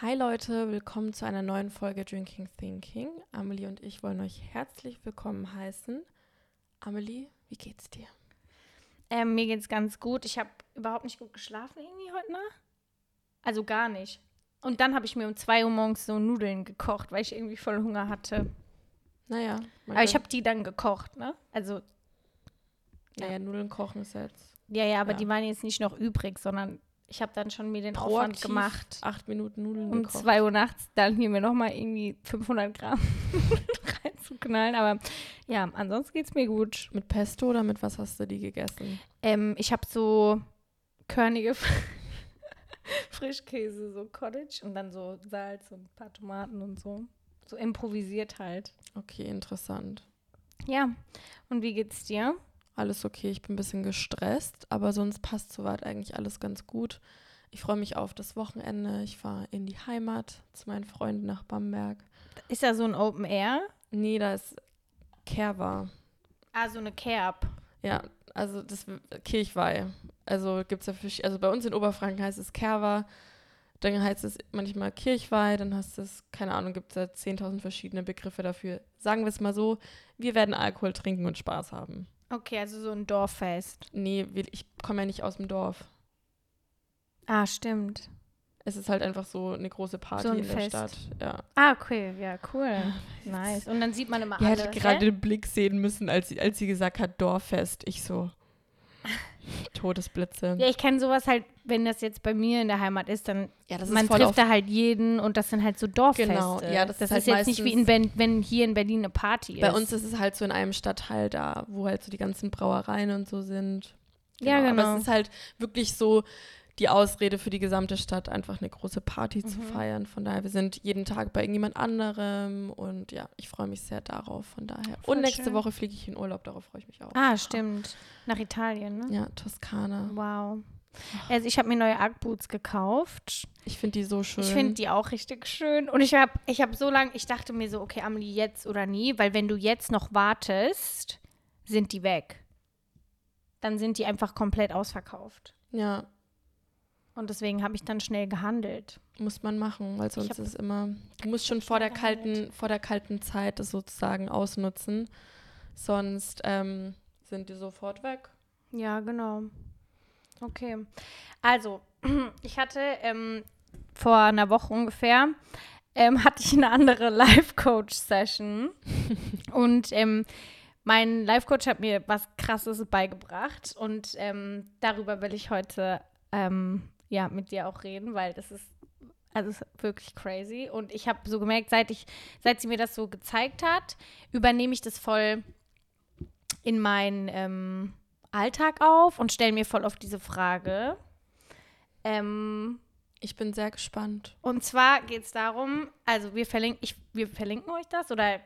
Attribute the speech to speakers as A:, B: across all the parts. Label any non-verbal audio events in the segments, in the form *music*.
A: Hi Leute, willkommen zu einer neuen Folge Drinking Thinking. Amelie und ich wollen euch herzlich willkommen heißen. Amelie, wie geht's dir?
B: Ähm, mir geht's ganz gut. Ich habe überhaupt nicht gut geschlafen irgendwie heute Nacht. Also gar nicht. Und dann habe ich mir um 2 Uhr morgens so Nudeln gekocht, weil ich irgendwie voll Hunger hatte.
A: Naja.
B: Aber ich habe die dann gekocht, ne? Also.
A: Naja, Nudeln kochen ist jetzt.
B: Ja, ja, aber
A: Ja.
B: die waren jetzt nicht noch übrig, sondern ich habe dann schon mir den Aufwand
A: proaktiv
B: gemacht.
A: Acht Minuten Nudeln
B: Um
A: gekocht.
B: 2 Uhr nachts dann hier mir nochmal irgendwie 500 Gramm *laughs* reinzuknallen. Aber ja, ansonsten geht's mir gut.
A: Mit Pesto oder mit was hast du die gegessen?
B: Ähm, ich habe so körnige *laughs* Frischkäse, so Cottage und dann so Salz und ein paar Tomaten und so. So improvisiert halt.
A: Okay, interessant.
B: Ja, und wie geht's dir?
A: Alles okay, ich bin ein bisschen gestresst, aber sonst passt soweit eigentlich alles ganz gut. Ich freue mich auf das Wochenende. Ich fahre in die Heimat zu meinen Freunden nach Bamberg.
B: Ist da so ein Open Air?
A: Nee, da ist Kerwa.
B: Ah, so eine Kerb.
A: Ja, also das Kirchweih. Also gibt es ja Fisch, also bei uns in Oberfranken heißt es Kerwa, dann heißt es manchmal Kirchweih, dann heißt es, keine Ahnung, gibt es da 10.000 verschiedene Begriffe dafür. Sagen wir es mal so, wir werden Alkohol trinken und Spaß haben.
B: Okay, also so ein Dorffest.
A: Nee, ich komme ja nicht aus dem Dorf.
B: Ah, stimmt.
A: Es ist halt einfach so eine große Party
B: So ein
A: in der
B: Fest.
A: Stadt. Ja.
B: Ah, okay, ja, cool. Nice. Und dann sieht man immer
A: Ihr
B: alle.
A: hättet gerade
B: hä?
A: den Blick sehen müssen, als sie, als sie gesagt hat, Dorffest. Ich so, Todesblitze.
B: Ja, ich kenne sowas halt, wenn das jetzt bei mir in der Heimat ist, dann
A: Ja, das
B: man trifft da halt jeden und das sind halt so Dorffeste.
A: Genau, ja, das
B: das
A: ist
B: ist,
A: halt
B: jetzt nicht wie in ben, wenn hier in Berlin eine Party ist.
A: Bei uns ist es halt so in einem Stadtteil da, wo halt so die ganzen Brauereien und so sind.
B: Ja,
A: Aber
B: genau.
A: es ist halt wirklich so die Ausrede für die gesamte Stadt, einfach eine große Party zu
B: Mhm.
A: feiern. Von daher, wir sind jeden Tag bei irgendjemand anderem und ja, ich freue mich sehr darauf. Von daher.
B: Voll
A: und nächste
B: schön.
A: Woche fliege ich in Urlaub, darauf freue ich mich auch.
B: Ah, stimmt. Nach Italien, ne?
A: Ja, Toskana.
B: Wow. Also ich habe mir neue Ugg-Boots gekauft.
A: Ich finde die so schön.
B: Ich finde die auch richtig schön. Und ich habe ich hab so lange, ich dachte mir so, okay, Amelie, jetzt oder nie, weil wenn du jetzt noch wartest, sind die weg. Dann sind die einfach komplett ausverkauft.
A: Ja,
B: Und deswegen habe ich dann schnell gehandelt.
A: muss man machen, weil sonst ist es immer. Du musst schon vor der kalten,
B: gehandelt.
A: vor der kalten Zeit das sozusagen ausnutzen. Sonst ähm, sind die sofort weg.
B: Ja, genau. Okay. Also, *clears throat* ich hatte ähm, vor einer Woche ungefähr, ähm, *laughs* hatte ich eine andere *laughs* Life-Coach-Session. *laughs* und ähm, mein Life-Coach hat mir was Krasses beigebracht. Und ähm, darüber will ich heute ähm, ja, mit dir auch reden, weil das ist also es ist wirklich crazy. Und ich habe so gemerkt, seit ich, seit sie mir das so gezeigt hat, übernehme ich das voll in meinen ähm, Alltag auf und stelle mir voll auf diese Frage. Ähm,
A: Ich bin sehr gespannt.
B: und zwar geht es darum, also wir verlinken, ich, wir verlinken euch das oder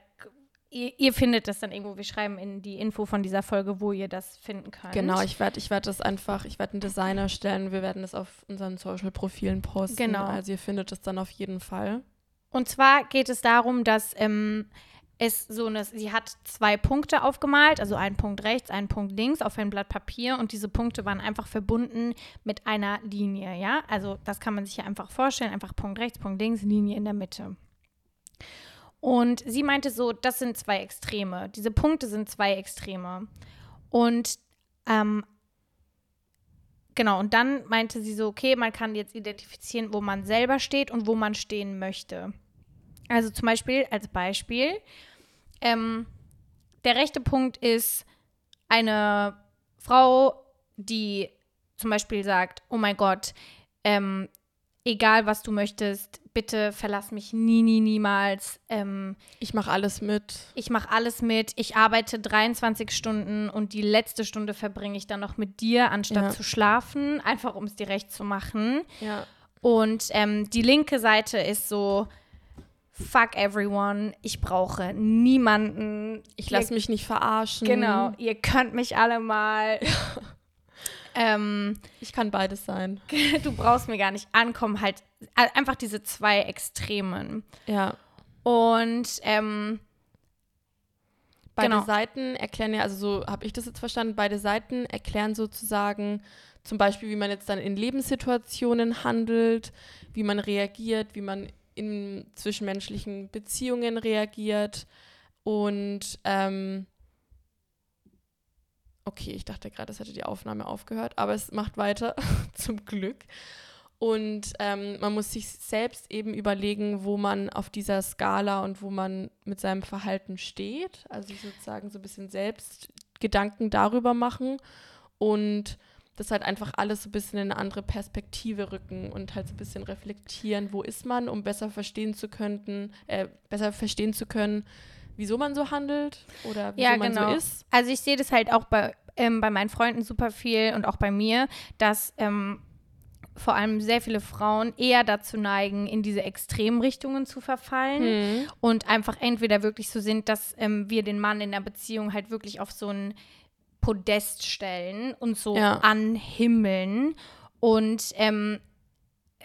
B: ihr, ihr findet das dann irgendwo. Wir schreiben in die Info von dieser Folge, wo ihr das finden könnt.
A: Genau, ich werde ich werd das einfach, ich werde einen Designer stellen. Wir werden es auf unseren Social-Profilen posten.
B: Genau.
A: Also ihr findet es dann auf jeden Fall.
B: Und zwar geht es darum, dass ähm, es so eine, sie hat zwei Punkte aufgemalt, also einen Punkt rechts, einen Punkt links auf ein Blatt Papier und diese Punkte waren einfach verbunden mit einer Linie, ja? Also das kann man sich ja einfach vorstellen, einfach Punkt rechts, Punkt links, Linie in der Mitte. Und sie meinte so, das sind zwei Extreme. Diese Punkte sind zwei Extreme. Und ähm, genau, und dann meinte sie so, okay, man kann jetzt identifizieren, wo man selber steht und wo man stehen möchte. Also zum Beispiel, als Beispiel, ähm, der rechte Punkt ist eine Frau, die zum Beispiel sagt, oh mein Gott, ähm, egal was du möchtest, bitte verlass mich nie, nie, niemals. Ähm,
A: Ich mache alles mit.
B: ich mache alles mit. Ich arbeite 23 Stunden und die letzte Stunde verbringe ich dann noch mit dir, anstatt
A: Ja.
B: zu schlafen, einfach um es dir recht zu machen.
A: Ja.
B: Und ähm, die linke Seite ist so, fuck everyone, ich brauche niemanden.
A: Ich lasse mich nicht verarschen.
B: Genau, ihr könnt mich alle mal. *laughs* ähm,
A: Ich kann beides sein. *laughs*
B: du brauchst mir gar nicht ankommen, halt einfach diese zwei Extremen.
A: Ja.
B: Und ähm,
A: beide
B: Genau.
A: Seiten erklären ja, also so habe ich das jetzt verstanden, beide Seiten erklären sozusagen zum Beispiel, wie man jetzt dann in Lebenssituationen handelt, wie man reagiert, wie man in zwischenmenschlichen Beziehungen reagiert und ähm, okay, ich dachte gerade, es hätte die Aufnahme aufgehört, aber es macht weiter, *laughs* zum Glück. Und ähm, man muss sich selbst eben überlegen, wo man auf dieser Skala und wo man mit seinem Verhalten steht. Also sozusagen so ein bisschen selbst Gedanken darüber machen und das halt einfach alles so ein bisschen in eine andere Perspektive rücken und halt so ein bisschen reflektieren, wo ist man, um besser verstehen zu können, äh, besser verstehen zu können, wieso man so handelt oder wieso
B: Ja,
A: man
B: genau.
A: so ist.
B: Also ich sehe das halt auch bei, ähm, bei meinen Freunden super viel und auch bei mir, dass ähm, vor allem sehr viele Frauen eher dazu neigen, in diese Extremrichtungen zu verfallen
A: Hm.
B: und einfach entweder wirklich so sind, dass ähm, wir den Mann in der Beziehung halt wirklich auf so ein Podest stellen und so
A: Ja.
B: anhimmeln und ähm,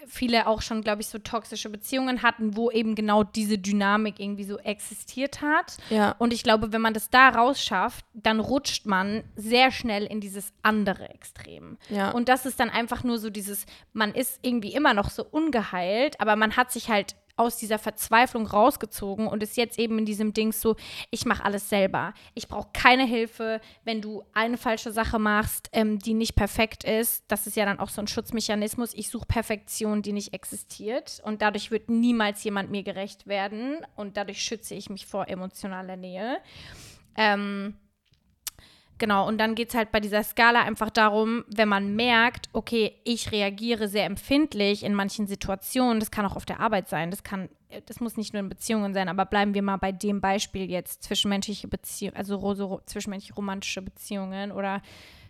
B: viele auch schon, glaube ich, so toxische Beziehungen hatten, wo eben genau diese Dynamik irgendwie so existiert hat.
A: Ja,
B: Und ich glaube, wenn man das da rausschafft, dann rutscht man sehr schnell in dieses andere Extrem.
A: ja.
B: Und das ist dann einfach nur so dieses, man ist irgendwie immer noch so ungeheilt, aber man hat sich halt aus dieser Verzweiflung rausgezogen und ist jetzt eben in diesem Ding so, ich mache alles selber. Ich brauche keine Hilfe. Wenn du eine falsche Sache machst, ähm, die nicht perfekt ist, das ist ja dann auch so ein Schutzmechanismus. Ich suche Perfektion, die nicht existiert und dadurch wird niemals jemand mir gerecht werden und dadurch schütze ich mich vor emotionaler Nähe. Ähm, Genau, und dann geht es halt bei dieser Skala einfach darum, wenn man merkt, okay, ich reagiere sehr empfindlich in manchen Situationen, das kann auch auf der Arbeit sein, das kann, das muss nicht nur in Beziehungen sein, aber bleiben wir mal bei dem Beispiel jetzt, zwischenmenschliche Beziehungen, also so, zwischenmenschliche romantische Beziehungen oder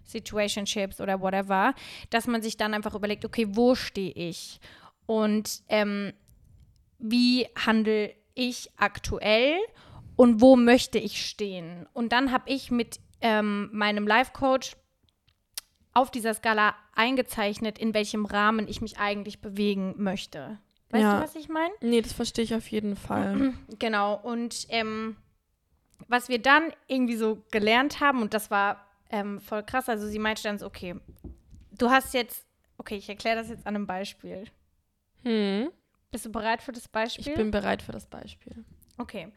B: Situationships oder whatever, dass man sich dann einfach überlegt, okay, wo stehe ich? Und ähm, wie handle ich aktuell und wo möchte ich stehen? Und dann habe ich mit ähm, meinem Life-Coach auf dieser Skala eingezeichnet, in welchem Rahmen ich mich eigentlich bewegen möchte. Weißt
A: Ja.
B: du, was ich meine?
A: nee, das verstehe ich auf jeden Fall. *clears throat*
B: Genau. Und ähm, was wir dann irgendwie so gelernt haben, und das war ähm, voll krass, also sie meinte dann so, okay, du hast jetzt, okay, ich erkläre das jetzt an einem Beispiel.
A: Hm.
B: Bist du bereit für das Beispiel?
A: Ich bin bereit für das Beispiel.
B: Okay.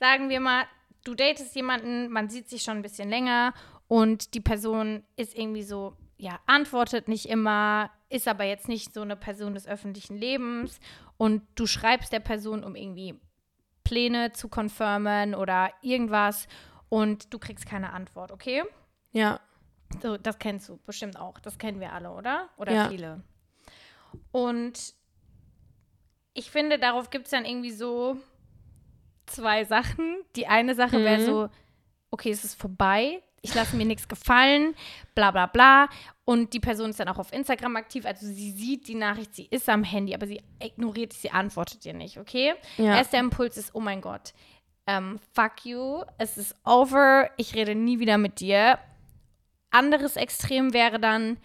B: Sagen wir mal, du datest jemanden, man sieht sich schon ein bisschen länger und die Person ist irgendwie so, ja, antwortet nicht immer, ist aber jetzt nicht so eine Person des öffentlichen Lebens und du schreibst der Person, um irgendwie Pläne zu confirmen oder irgendwas und du kriegst keine Antwort, okay?
A: Ja,
B: So, das kennst du bestimmt auch. Das kennen wir alle, oder? Oder
A: Ja.
B: viele. Und ich finde, darauf gibt es dann irgendwie so zwei Sachen. Die eine Sache wäre
A: Mhm.
B: so, okay, es ist vorbei, ich lasse mir nichts gefallen, bla bla bla. Und die Person ist dann auch auf Instagram aktiv, also sie sieht die Nachricht, sie ist am Handy, aber sie ignoriert, sie antwortet dir nicht, okay?
A: ja.
B: Erster Impuls ist, oh mein Gott, ähm, fuck you, es ist over, ich rede nie wieder mit dir. Anderes Extrem wäre dann,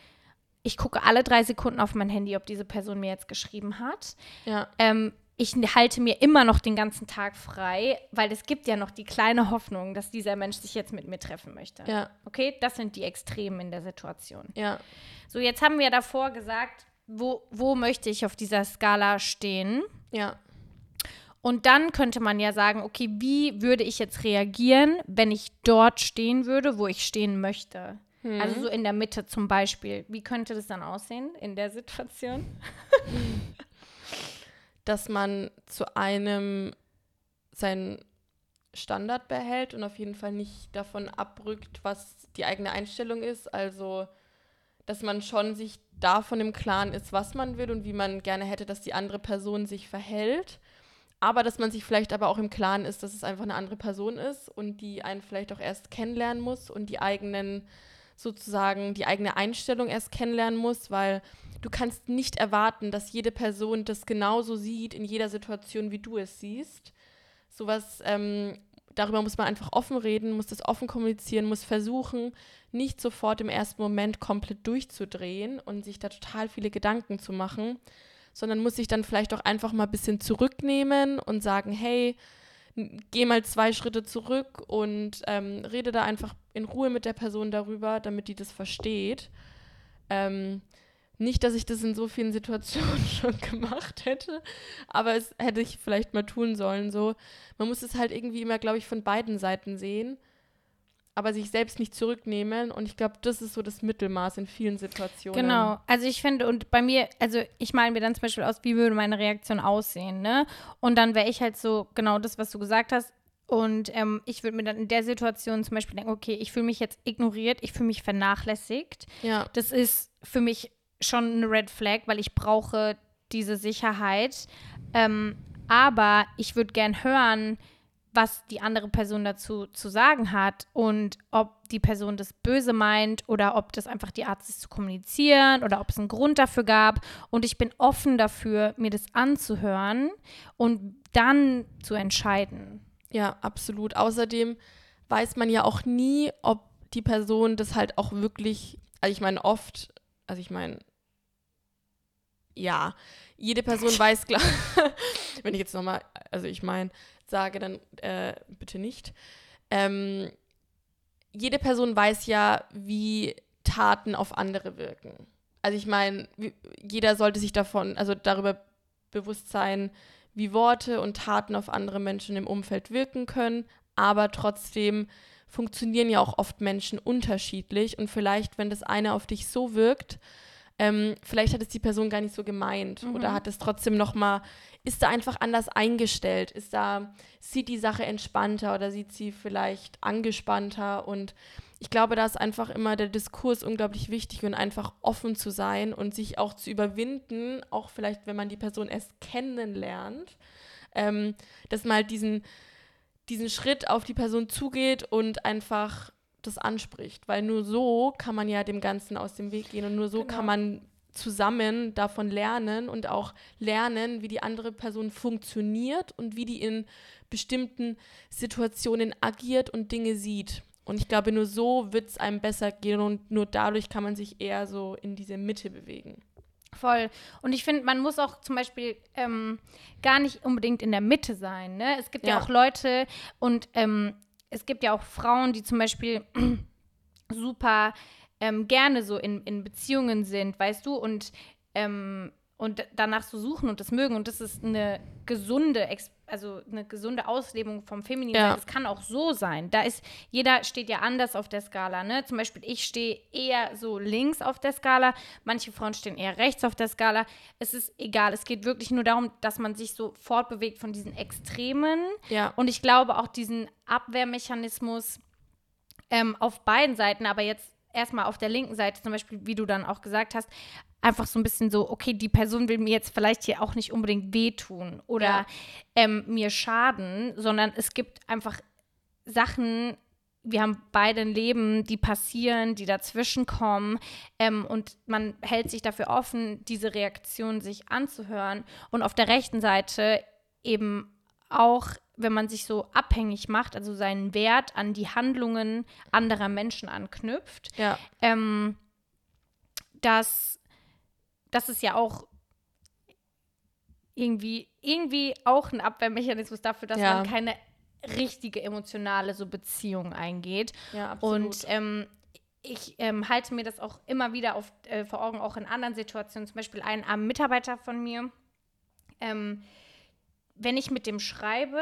B: ich gucke alle drei Sekunden auf mein Handy, ob diese Person mir jetzt geschrieben hat.
A: ja.
B: Ähm, ich halte mir immer noch den ganzen Tag frei, weil es gibt ja noch die kleine Hoffnung, dass dieser Mensch sich jetzt mit mir treffen möchte.
A: Ja,
B: Okay, das sind die Extremen in der Situation.
A: ja,
B: So, jetzt haben wir davor gesagt, wo, wo möchte ich auf dieser Skala stehen?
A: ja,
B: Und dann könnte man ja sagen, okay, wie würde ich jetzt reagieren, wenn ich dort stehen würde, wo ich stehen möchte?
A: Hm.
B: Also so in der Mitte zum Beispiel. Wie könnte das dann aussehen in der Situation? *laughs*
A: dass man zu einem seinen Standard behält und auf jeden Fall nicht davon abrückt, was die eigene Einstellung ist. Also, dass man schon sich davon im Klaren ist, was man will und wie man gerne hätte, dass die andere Person sich verhält. Aber dass man sich vielleicht aber auch im Klaren ist, dass es einfach eine andere Person ist und die einen vielleicht auch erst kennenlernen muss und die eigenen, sozusagen, die eigene Einstellung erst kennenlernen muss, weil du kannst nicht erwarten, dass jede Person das genauso sieht in jeder Situation, wie du es siehst. Sowas, ähm, darüber muss man einfach offen reden, muss das offen kommunizieren, muss versuchen, nicht sofort im ersten Moment komplett durchzudrehen und sich da total viele Gedanken zu machen, sondern muss sich dann vielleicht auch einfach mal ein bisschen zurücknehmen und sagen, hey, geh mal zwei Schritte zurück und ähm, rede da einfach in Ruhe mit der Person darüber, damit die das versteht. Ähm, nicht, dass ich das in so vielen Situationen *laughs* schon gemacht hätte, aber es hätte ich vielleicht mal tun sollen. So, man muss es halt irgendwie immer, glaube ich, von beiden Seiten sehen, aber sich selbst nicht zurücknehmen. Und ich glaube, das ist so das Mittelmaß in vielen Situationen.
B: Genau. Also ich finde, und bei mir, also ich male mir dann zum Beispiel aus, wie würde meine Reaktion aussehen, ne? Und dann wäre ich halt so, genau das, was du gesagt hast, und ähm, ich würde mir dann in der Situation zum Beispiel denken, okay, ich fühle mich jetzt ignoriert, ich fühle mich vernachlässigt.
A: Ja.
B: Das ist für mich schon eine Red Flag, weil ich brauche diese Sicherheit. Ähm, aber ich würde gern hören, was die andere Person dazu zu sagen hat und ob die Person das böse meint oder ob das einfach die Art ist zu kommunizieren oder ob es einen Grund dafür gab. Und ich bin offen dafür, mir das anzuhören und dann zu entscheiden.
A: Ja, absolut. Außerdem weiß man ja auch nie, ob die Person das halt auch wirklich, also ich meine oft, also ich meine, ja, jede Person *laughs* weiß klar, *laughs* wenn ich jetzt nochmal, also ich meine, sage, dann äh, bitte nicht. Ähm, jede Person weiß ja, wie Taten auf andere wirken. Also ich meine, jeder sollte sich davon, also darüber bewusst sein, wie Worte und Taten auf andere Menschen im Umfeld wirken können, aber trotzdem funktionieren ja auch oft Menschen unterschiedlich und vielleicht, wenn das eine auf dich so wirkt, ähm, vielleicht hat es die Person gar nicht so gemeint mhm. oder hat es trotzdem noch mal, ist da einfach anders eingestellt, ist da, sieht die Sache entspannter oder sieht sie vielleicht angespannter und ich glaube, da ist einfach immer der Diskurs unglaublich wichtig und einfach offen zu sein und sich auch zu überwinden, auch vielleicht, wenn man die Person erst kennenlernt, ähm, dass man halt diesen, diesen Schritt auf die Person zugeht und einfach das anspricht. Weil nur so kann man ja dem Ganzen aus dem Weg gehen und nur so genau. kann man zusammen davon lernen und auch lernen, wie die andere Person funktioniert und wie die in bestimmten Situationen agiert und Dinge sieht. Und ich glaube, nur so wird es einem besser gehen und nur dadurch kann man sich eher so in diese Mitte bewegen.
B: Voll. Und ich finde, man muss auch zum Beispiel ähm, gar nicht unbedingt in der Mitte sein. Ne? Es gibt ja, ja auch Leute und ähm, es gibt ja auch Frauen, die zum Beispiel *clears throat* super ähm, gerne so in, in Beziehungen sind, weißt du, und, ähm, und danach so suchen und das mögen. Und das ist eine gesunde, also eine gesunde Auslebung vom Femininen. Ja. Das kann auch so sein. Da ist, jeder steht ja anders auf der Skala, ne? Zum Beispiel, ich stehe eher so links auf der Skala, manche Frauen stehen eher rechts auf der Skala. Es ist egal. Es geht wirklich nur darum, dass man sich so fortbewegt von diesen Extremen.
A: Ja.
B: Und ich glaube auch diesen Abwehrmechanismus ähm, auf beiden Seiten, aber jetzt erstmal auf der linken Seite, zum Beispiel, wie du dann auch gesagt hast, einfach so ein bisschen so, okay, die Person will mir jetzt vielleicht hier auch nicht unbedingt wehtun oder ja. ähm, mir schaden, sondern es gibt einfach Sachen, wir haben beide ein Leben, die passieren, die dazwischen kommen ähm, und man hält sich dafür offen, diese Reaktion sich anzuhören und auf der rechten Seite eben auch, wenn man sich so abhängig macht, also seinen Wert an die Handlungen anderer Menschen anknüpft,
A: ja.
B: ähm, dass das ist ja auch irgendwie, irgendwie auch ein Abwehrmechanismus dafür, dass ja. man keine richtige emotionale so Beziehung eingeht.
A: Ja, absolut.
B: Und ähm, ich ähm, halte mir das auch immer wieder auf, äh, vor Augen, auch in anderen Situationen. Zum Beispiel ein armer Mitarbeiter von mir. Ähm, wenn ich mit dem schreibe,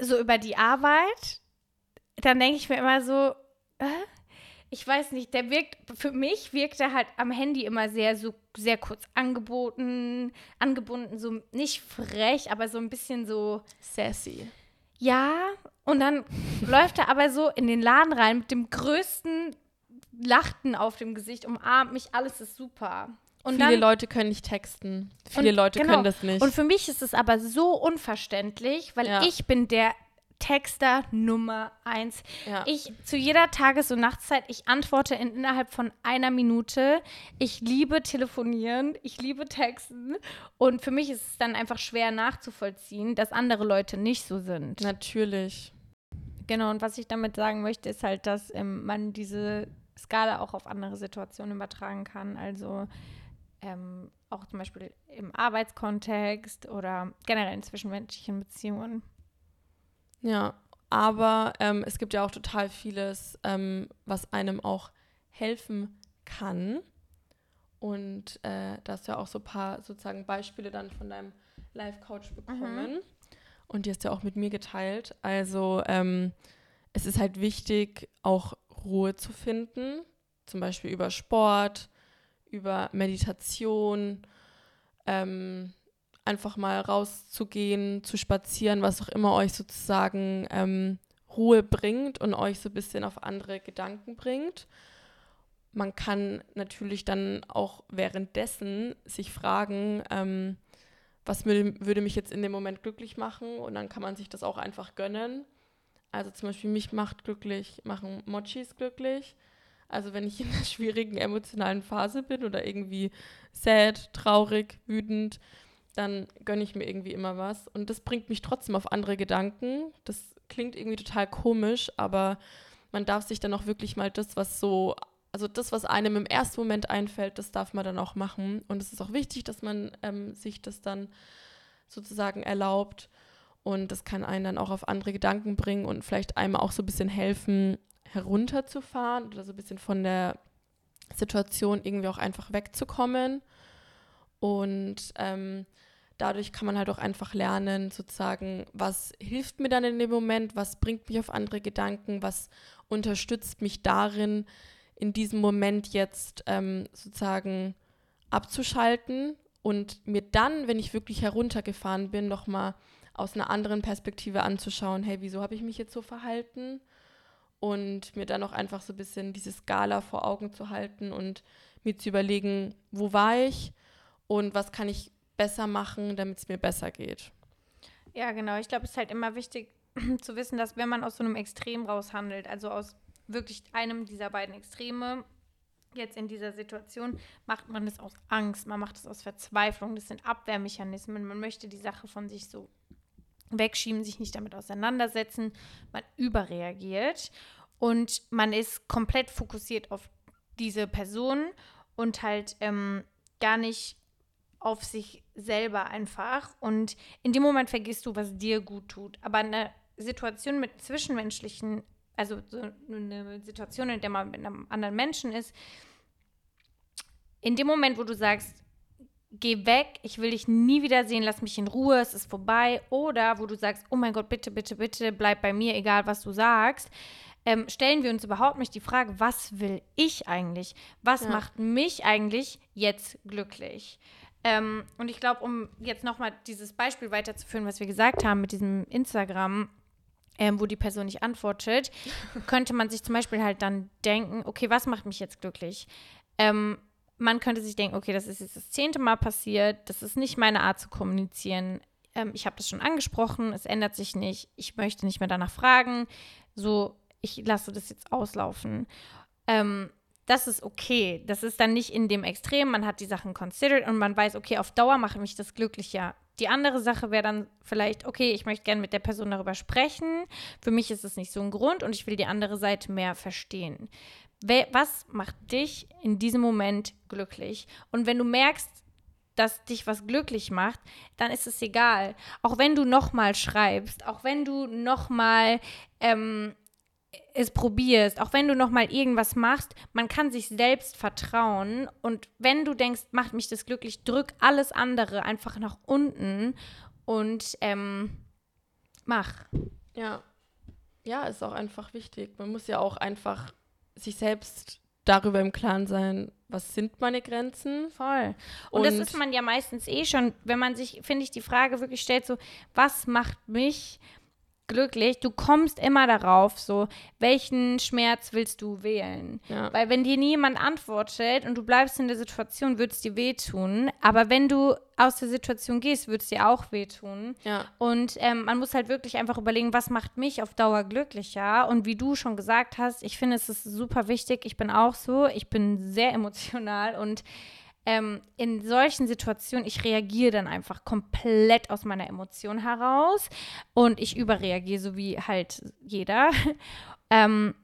B: so über die Arbeit, dann denke ich mir immer so, äh, ich weiß nicht, der wirkt, für mich wirkt er halt am Handy immer sehr, so, sehr kurz angeboten, angebunden, so nicht frech, aber so ein bisschen so.
A: Sassy.
B: Ja, und dann läuft er aber so in den Laden rein mit dem größten Lachten auf dem Gesicht, umarmt mich, alles ist super.
A: Und Viele dann, Leute können nicht texten. Viele Leute genau. können das nicht.
B: Und für mich ist es aber so unverständlich, weil ja. ich bin der Texter Nummer eins. Ja. Ich zu jeder Tages- und Nachtszeit, ich antworte in, innerhalb von einer Minute. Ich liebe telefonieren, ich liebe Texten. Und für mich ist es dann einfach schwer nachzuvollziehen, dass andere Leute nicht so sind.
A: Natürlich.
B: Genau, und was ich damit sagen möchte, ist halt, dass ähm, man diese Skala auch auf andere Situationen übertragen kann. Also ähm, auch zum Beispiel im Arbeitskontext oder generell in zwischenmenschlichen Beziehungen.
A: Ja, aber ähm, es gibt ja auch total vieles, ähm, was einem auch helfen kann. Und äh, da hast du ja auch so ein paar sozusagen Beispiele dann von deinem Life-Coach bekommen. Mhm. Und die hast du ja auch mit mir geteilt. Also ähm, es ist halt wichtig, auch Ruhe zu finden. Zum Beispiel über Sport, über Meditation, ähm, einfach mal rauszugehen, zu spazieren, was auch immer euch sozusagen ähm, Ruhe bringt und euch so ein bisschen auf andere Gedanken bringt. Man kann natürlich dann auch währenddessen sich fragen, ähm, was würde mich jetzt in dem Moment glücklich machen und dann kann man sich das auch einfach gönnen. Also zum Beispiel mich macht glücklich, machen Mochis glücklich. Also wenn ich in einer *laughs* schwierigen emotionalen Phase bin oder irgendwie sad, traurig, wütend, dann gönne ich mir irgendwie immer was. Und das bringt mich trotzdem auf andere Gedanken. Das klingt irgendwie total komisch, aber man darf sich dann auch wirklich mal das, was so, also das, was einem im ersten Moment einfällt, das darf man dann auch machen. Und es ist auch wichtig, dass man ähm, sich das dann sozusagen erlaubt. Und das kann einen dann auch auf andere Gedanken bringen und vielleicht einem auch so ein bisschen helfen, herunterzufahren oder so ein bisschen von der Situation irgendwie auch einfach wegzukommen. Und ähm, dadurch kann man halt auch einfach lernen, sozusagen, was hilft mir dann in dem Moment, was bringt mich auf andere Gedanken, was unterstützt mich darin, in diesem Moment jetzt ähm, sozusagen abzuschalten und mir dann, wenn ich wirklich heruntergefahren bin, nochmal aus einer anderen Perspektive anzuschauen, hey, wieso habe ich mich jetzt so verhalten? Und mir dann auch einfach so ein bisschen diese Skala vor Augen zu halten und mir zu überlegen, wo war ich und was kann ich besser machen, damit es mir besser geht.
B: Ja, genau. Ich glaube, es ist halt immer wichtig *clears throat* zu wissen, dass wenn man aus so einem Extrem raushandelt, also aus wirklich einem dieser beiden Extreme, jetzt in dieser Situation, macht man das aus Angst, man macht es aus Verzweiflung, das sind Abwehrmechanismen, man möchte die Sache von sich so wegschieben, sich nicht damit auseinandersetzen, man überreagiert und man ist komplett fokussiert auf diese Person und halt ähm, gar nicht auf sich selber einfach. Und in dem Moment vergisst du, was dir gut tut. Aber eine Situation mit zwischenmenschlichen, also so eine Situation, in der man mit einem anderen Menschen ist, in dem Moment, wo du sagst, geh weg, ich will dich nie wiedersehen, lass mich in Ruhe, es ist vorbei. Oder wo du sagst, oh mein Gott, bitte, bitte, bitte, bleib bei mir, egal was du sagst. Ähm, stellen wir uns überhaupt nicht die Frage, was will ich eigentlich? Was ja. macht mich eigentlich jetzt glücklich? Ähm, und ich glaube, um jetzt nochmal dieses Beispiel weiterzuführen, was wir gesagt haben mit diesem Instagram, ähm, wo die Person nicht antwortet, *laughs* könnte man sich zum Beispiel halt dann denken, okay, was macht mich jetzt glücklich? Ähm, man könnte sich denken, okay, das ist jetzt das zehnte Mal passiert, das ist nicht meine Art zu kommunizieren. Ähm, ich habe das schon angesprochen, es ändert sich nicht, ich möchte nicht mehr danach fragen, so, ich lasse das jetzt auslaufen. Ähm, das ist okay. Das ist dann nicht in dem Extrem. Man hat die Sachen considered und man weiß, okay, auf Dauer macht mich das glücklicher. Die andere Sache wäre dann vielleicht, okay, ich möchte gerne mit der Person darüber sprechen. Für mich ist es nicht so ein Grund und ich will die andere Seite mehr verstehen. Was macht dich in diesem Moment glücklich? Und wenn du merkst, dass dich was glücklich macht, dann ist es egal. Auch wenn du nochmal schreibst, auch wenn du nochmal ähm, es probierst, auch wenn du noch mal irgendwas machst, man kann sich selbst vertrauen und wenn du denkst, macht mich das glücklich, drück alles andere einfach nach unten und ähm, mach.
A: Ja, ja, ist auch einfach wichtig. Man muss ja auch einfach sich selbst darüber im Klaren sein, was sind meine Grenzen.
B: Voll. Und, und das ist man ja meistens eh schon, wenn man sich, finde ich, die Frage wirklich stellt, so, was macht mich glücklich, du kommst immer darauf, so, welchen Schmerz willst du wählen? Ja. Weil wenn dir niemand antwortet und du bleibst in der Situation, wird es dir wehtun. Aber wenn du aus der Situation gehst, wird es dir auch wehtun. Ja. Und ähm, man muss halt wirklich einfach überlegen, was macht mich auf Dauer glücklicher? Und wie du schon gesagt hast, ich finde, es ist super wichtig. Ich bin auch so, ich bin sehr emotional und ähm, in solchen Situationen, ich reagiere dann einfach komplett aus meiner Emotion heraus und ich überreagiere, so wie halt jeder. *laughs* ähm,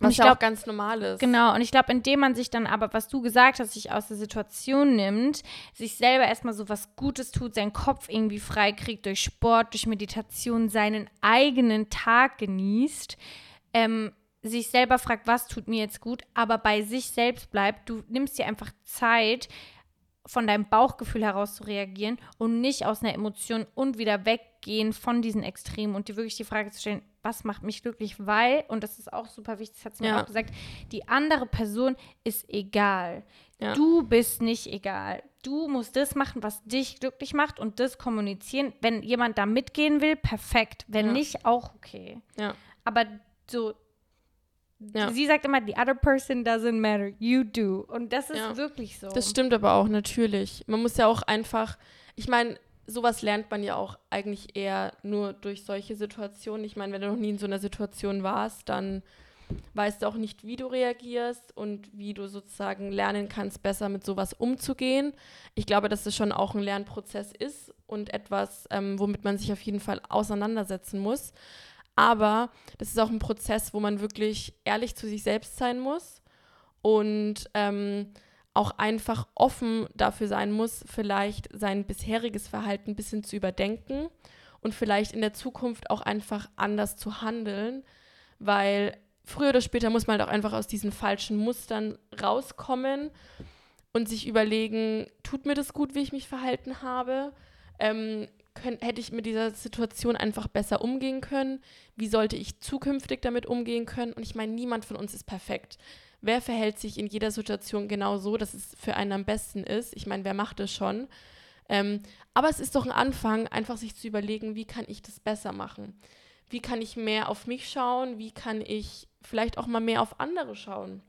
A: Was ja glaub, auch ganz normal ist.
B: Genau, und ich glaube, indem man sich dann aber, was du gesagt hast, sich aus der Situation nimmt, sich selber erstmal so was Gutes tut, seinen Kopf irgendwie frei kriegt durch Sport, durch Meditation, seinen eigenen Tag genießt, ähm, sich selber fragt, was tut mir jetzt gut, aber bei sich selbst bleibt, du nimmst dir einfach Zeit, von deinem Bauchgefühl heraus zu reagieren und nicht aus einer Emotion und wieder weggehen von diesen Extremen und dir wirklich die Frage zu stellen, was macht mich glücklich, weil, und das ist auch super wichtig, das hat sie mir ja. auch gesagt, die andere Person ist egal. Ja. Du bist nicht egal. Du musst das machen, was dich glücklich macht und das kommunizieren. Wenn jemand da mitgehen will, perfekt. Wenn ja. nicht, auch okay. Aber so ja. Sie sagt immer, the other person doesn't matter, you do. Und das ist ja. wirklich so.
A: Das stimmt aber auch, natürlich. Man muss ja auch einfach, ich meine, sowas lernt man ja auch eigentlich eher nur durch solche Situationen. Ich meine, wenn du noch nie in so einer Situation warst, dann weißt du auch nicht, wie du reagierst und wie du sozusagen lernen kannst, besser mit sowas umzugehen. Ich glaube, dass es schon auch ein Lernprozess ist und etwas, ähm, womit man sich auf jeden Fall auseinandersetzen muss. Aber das ist auch ein Prozess, wo man wirklich ehrlich zu sich selbst sein muss und ähm, auch einfach offen dafür sein muss, vielleicht sein bisheriges Verhalten ein bisschen zu überdenken und vielleicht in der Zukunft auch einfach anders zu handeln, weil früher oder später muss man halt auch einfach aus diesen falschen Mustern rauskommen und sich überlegen, tut mir das gut, wie ich mich verhalten habe? Ähm, können, hätte ich mit dieser Situation einfach besser umgehen können? Wie sollte ich zukünftig damit umgehen können? Und ich meine, niemand von uns ist perfekt. Wer verhält sich in jeder Situation genau so, dass es für einen am besten ist? Ich meine, wer macht es schon? Ähm, aber es ist doch ein Anfang, einfach sich zu überlegen, wie kann ich das besser machen? Wie kann ich mehr auf mich schauen? Wie kann ich vielleicht auch mal mehr auf andere schauen?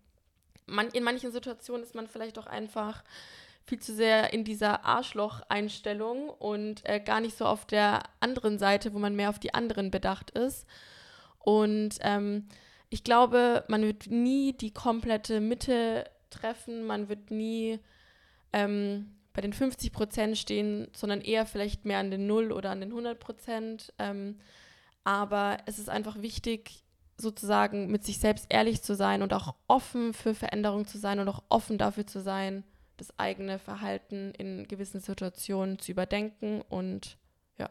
A: Man, in manchen Situationen ist man vielleicht auch einfach viel zu sehr in dieser Arschloch-Einstellung und äh, gar nicht so auf der anderen Seite, wo man mehr auf die anderen bedacht ist. Und ähm, ich glaube, man wird nie die komplette Mitte treffen, man wird nie ähm, bei den 50 Prozent stehen, sondern eher vielleicht mehr an den 0 oder an den 100 Prozent. Ähm, aber es ist einfach wichtig, sozusagen mit sich selbst ehrlich zu sein und auch offen für Veränderung zu sein und auch offen dafür zu sein, das eigene Verhalten in gewissen Situationen zu überdenken und ja.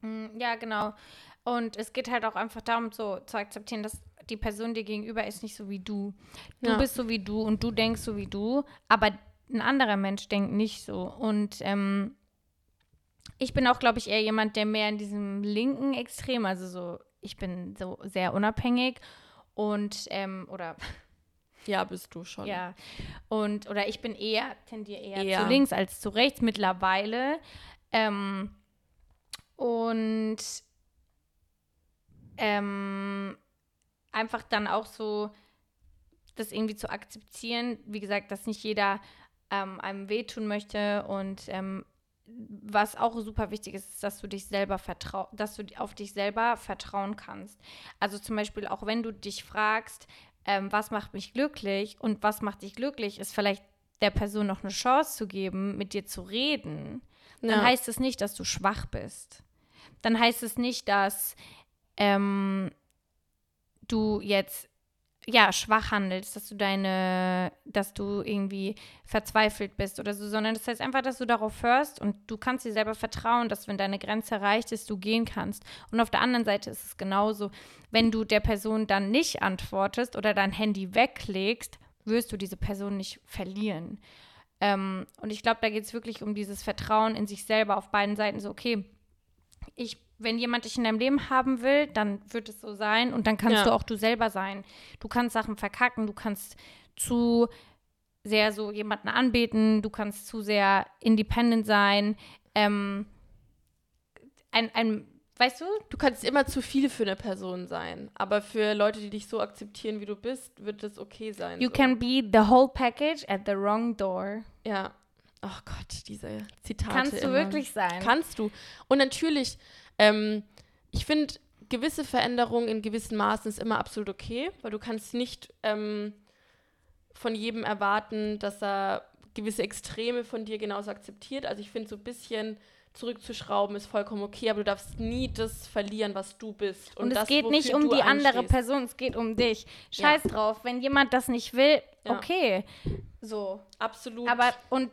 B: Mm, ja, genau. Und es geht halt auch einfach darum, so zu akzeptieren, dass die Person dir gegenüber ist nicht so wie du. Du ja. bist so wie du und du denkst so wie du, aber ein anderer Mensch denkt nicht so. Und ähm, ich bin auch, glaube ich, eher jemand, der mehr in diesem linken Extrem, also so, ich bin so sehr unabhängig und, ähm, oder
A: ja, bist du schon.
B: Ja. Und, oder ich bin eher, tendiere eher, eher. zu links als zu rechts mittlerweile. Ähm, und ähm, einfach dann auch so das irgendwie zu akzeptieren. Wie gesagt, dass nicht jeder ähm, einem wehtun möchte und ähm, was auch super wichtig ist, ist, dass du dich selber vertrau dass du auf dich selber vertrauen kannst. Also zum Beispiel auch wenn du dich fragst, ähm, was macht mich glücklich und was macht dich glücklich, ist vielleicht der Person noch eine Chance zu geben, mit dir zu reden, dann ja. heißt es nicht, dass du schwach bist. Dann heißt es nicht, dass ähm, du jetzt ja, schwach handelst, dass du deine, dass du irgendwie verzweifelt bist oder so, sondern das heißt einfach, dass du darauf hörst und du kannst dir selber vertrauen, dass wenn deine Grenze erreicht ist, du gehen kannst. Und auf der anderen Seite ist es genauso, wenn du der Person dann nicht antwortest oder dein Handy weglegst, wirst du diese Person nicht verlieren. Ähm, und ich glaube, da geht es wirklich um dieses Vertrauen in sich selber auf beiden Seiten. So, okay, ich wenn jemand dich in deinem Leben haben will, dann wird es so sein und dann kannst ja. du auch du selber sein. Du kannst Sachen verkacken, du kannst zu sehr so jemanden anbeten, du kannst zu sehr independent sein. Ähm, ein, ein, weißt du?
A: Du kannst immer zu viel für eine Person sein, aber für Leute, die dich so akzeptieren, wie du bist, wird es okay sein.
B: You
A: so.
B: can be the whole package at the wrong door.
A: Ja. Oh Gott, diese Zitate.
B: Kannst du immer. wirklich sein.
A: Kannst du. Und natürlich, ähm, ich finde, gewisse Veränderungen in gewissen Maßen ist immer absolut okay, weil du kannst nicht ähm, von jedem erwarten, dass er gewisse Extreme von dir genauso akzeptiert. Also ich finde so ein bisschen zurückzuschrauben ist vollkommen okay, aber du darfst nie das verlieren, was du bist.
B: Und, es
A: das,
B: geht nicht um die andere
A: einstehst.
B: Person, es geht um dich. Scheiß drauf, wenn jemand das nicht will,
A: Ja.
B: okay. So.
A: Absolut.
B: Aber und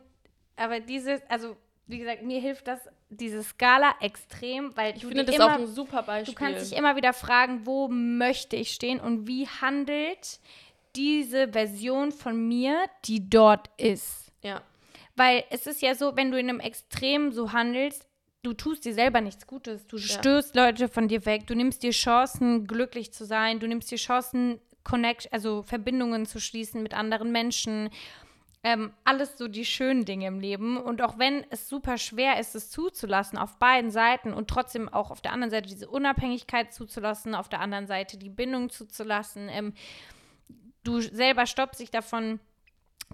B: aber dieses, also wie gesagt, mir hilft das diese Skala extrem, weil
A: ich
B: du
A: finde das
B: immer,
A: auch ein super Beispiel.
B: du kannst dich immer wieder fragen, wo möchte ich stehen und wie handelt diese Version von mir, die dort ist.
A: ja.
B: Weil es ist ja so, wenn du in einem Extrem so handelst, du tust dir selber nichts Gutes. Du
A: Ja.
B: stößt Leute von dir weg. Du nimmst dir Chancen, glücklich zu sein. Du nimmst dir Chancen, Connect, also Verbindungen zu schließen mit anderen Menschen. Ähm, alles so die schönen Dinge im Leben. Und auch wenn es super schwer ist, es zuzulassen auf beiden Seiten und trotzdem auch auf der anderen Seite diese Unabhängigkeit zuzulassen, auf der anderen Seite die Bindung zuzulassen, ähm, du selber stoppst dich davon,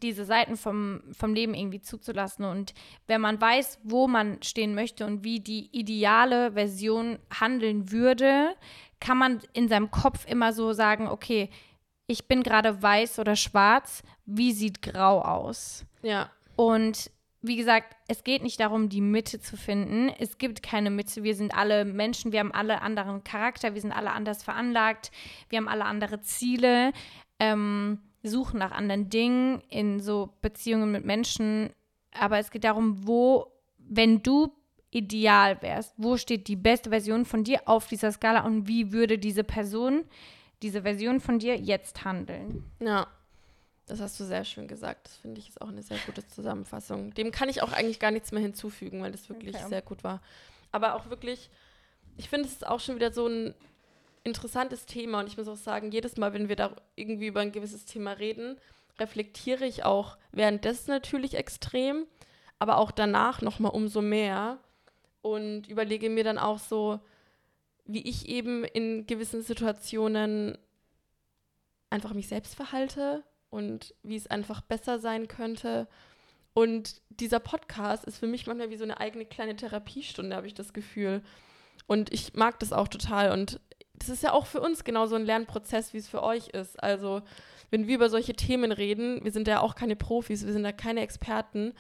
B: diese Seiten vom, vom Leben irgendwie zuzulassen. Und wenn man weiß, wo man stehen möchte und wie die ideale Version handeln würde, kann man in seinem Kopf immer so sagen, okay, ich bin gerade weiß oder schwarz, wie sieht grau aus?
A: Ja.
B: Und wie gesagt, es geht nicht darum, die Mitte zu finden. Es gibt keine Mitte. Wir sind alle Menschen, wir haben alle anderen Charakter, wir sind alle anders veranlagt, wir haben alle andere Ziele, ähm, suchen nach anderen Dingen in so Beziehungen mit Menschen. Aber es geht darum, wo, wenn du ideal wärst, wo steht die beste Version von dir auf dieser Skala und wie würde diese Person, diese Version von dir jetzt handeln?
A: Ja. Das hast du sehr schön gesagt. Das finde ich ist auch eine sehr gute Zusammenfassung. Dem kann ich auch eigentlich gar nichts mehr hinzufügen, weil das wirklich
B: Okay.
A: sehr gut war. Aber auch wirklich, ich finde, es ist auch schon wieder so ein interessantes Thema und ich muss auch sagen, jedes Mal, wenn wir da irgendwie über ein gewisses Thema reden, reflektiere ich auch währenddessen natürlich extrem, aber auch danach nochmal umso mehr und überlege mir dann auch so, wie ich eben in gewissen Situationen einfach mich selbst verhalte und wie es einfach besser sein könnte. Und dieser Podcast ist für mich manchmal wie so eine eigene kleine Therapiestunde, habe ich das Gefühl. Und ich mag das auch total. Und das ist ja auch für uns genauso ein Lernprozess, wie es für euch ist. Also, wenn wir über solche Themen reden, wir sind ja auch keine Profis, wir sind ja keine Experten.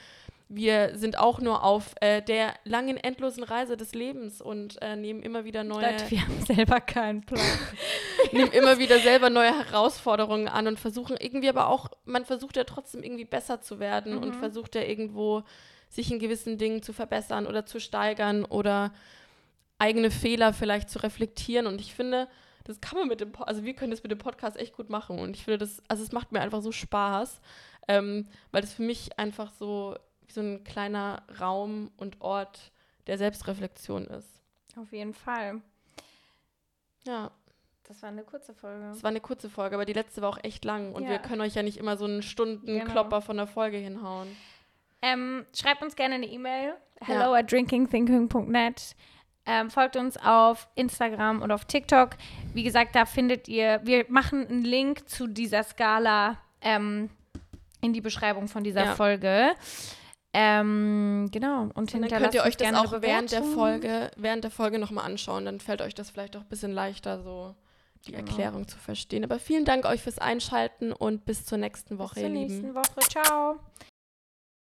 A: Wir sind auch nur auf äh, der langen, endlosen Reise des Lebens und äh, nehmen immer wieder neue
B: Leute, wir haben selber keinen Plan. *laughs*
A: nehmen immer wieder selber neue Herausforderungen an und versuchen irgendwie aber auch, man versucht ja trotzdem irgendwie besser zu werden und
B: Mhm.
A: versucht ja irgendwo sich in gewissen Dingen zu verbessern oder zu steigern oder eigene Fehler vielleicht zu reflektieren und ich finde, das kann man mit dem, Po- also wir können das mit dem Podcast echt gut machen und ich finde das, also es macht mir einfach so Spaß, ähm, weil das für mich einfach so wie so ein kleiner Raum und Ort der Selbstreflexion ist.
B: Auf jeden Fall.
A: Ja.
B: Das war eine kurze Folge.
A: Es war eine kurze Folge, aber die letzte war auch echt lang. Und
B: Ja.
A: wir können euch ja nicht immer so einen Stundenklopper von der Folge hinhauen.
B: Ähm, schreibt uns gerne eine E-Mail.
A: Ja.
B: Hello at drinkingthinking.net. Ähm, folgt uns auf Instagram und auf TikTok. Wie gesagt, da findet ihr, wir machen einen Link zu dieser Skala ähm, in die Beschreibung von dieser
A: Ja.
B: Folge. Ähm, genau. Und,
A: Und dann könnt ihr euch das auch während der. Folge, während der Folge nochmal anschauen. Dann fällt euch das vielleicht auch ein bisschen leichter, so die
B: Genau.
A: Erklärung zu verstehen. Aber vielen Dank euch fürs Einschalten und bis zur nächsten
B: Bis
A: Woche,
B: zur
A: ihr
B: nächsten
A: Lieben.
B: Woche. Ciao.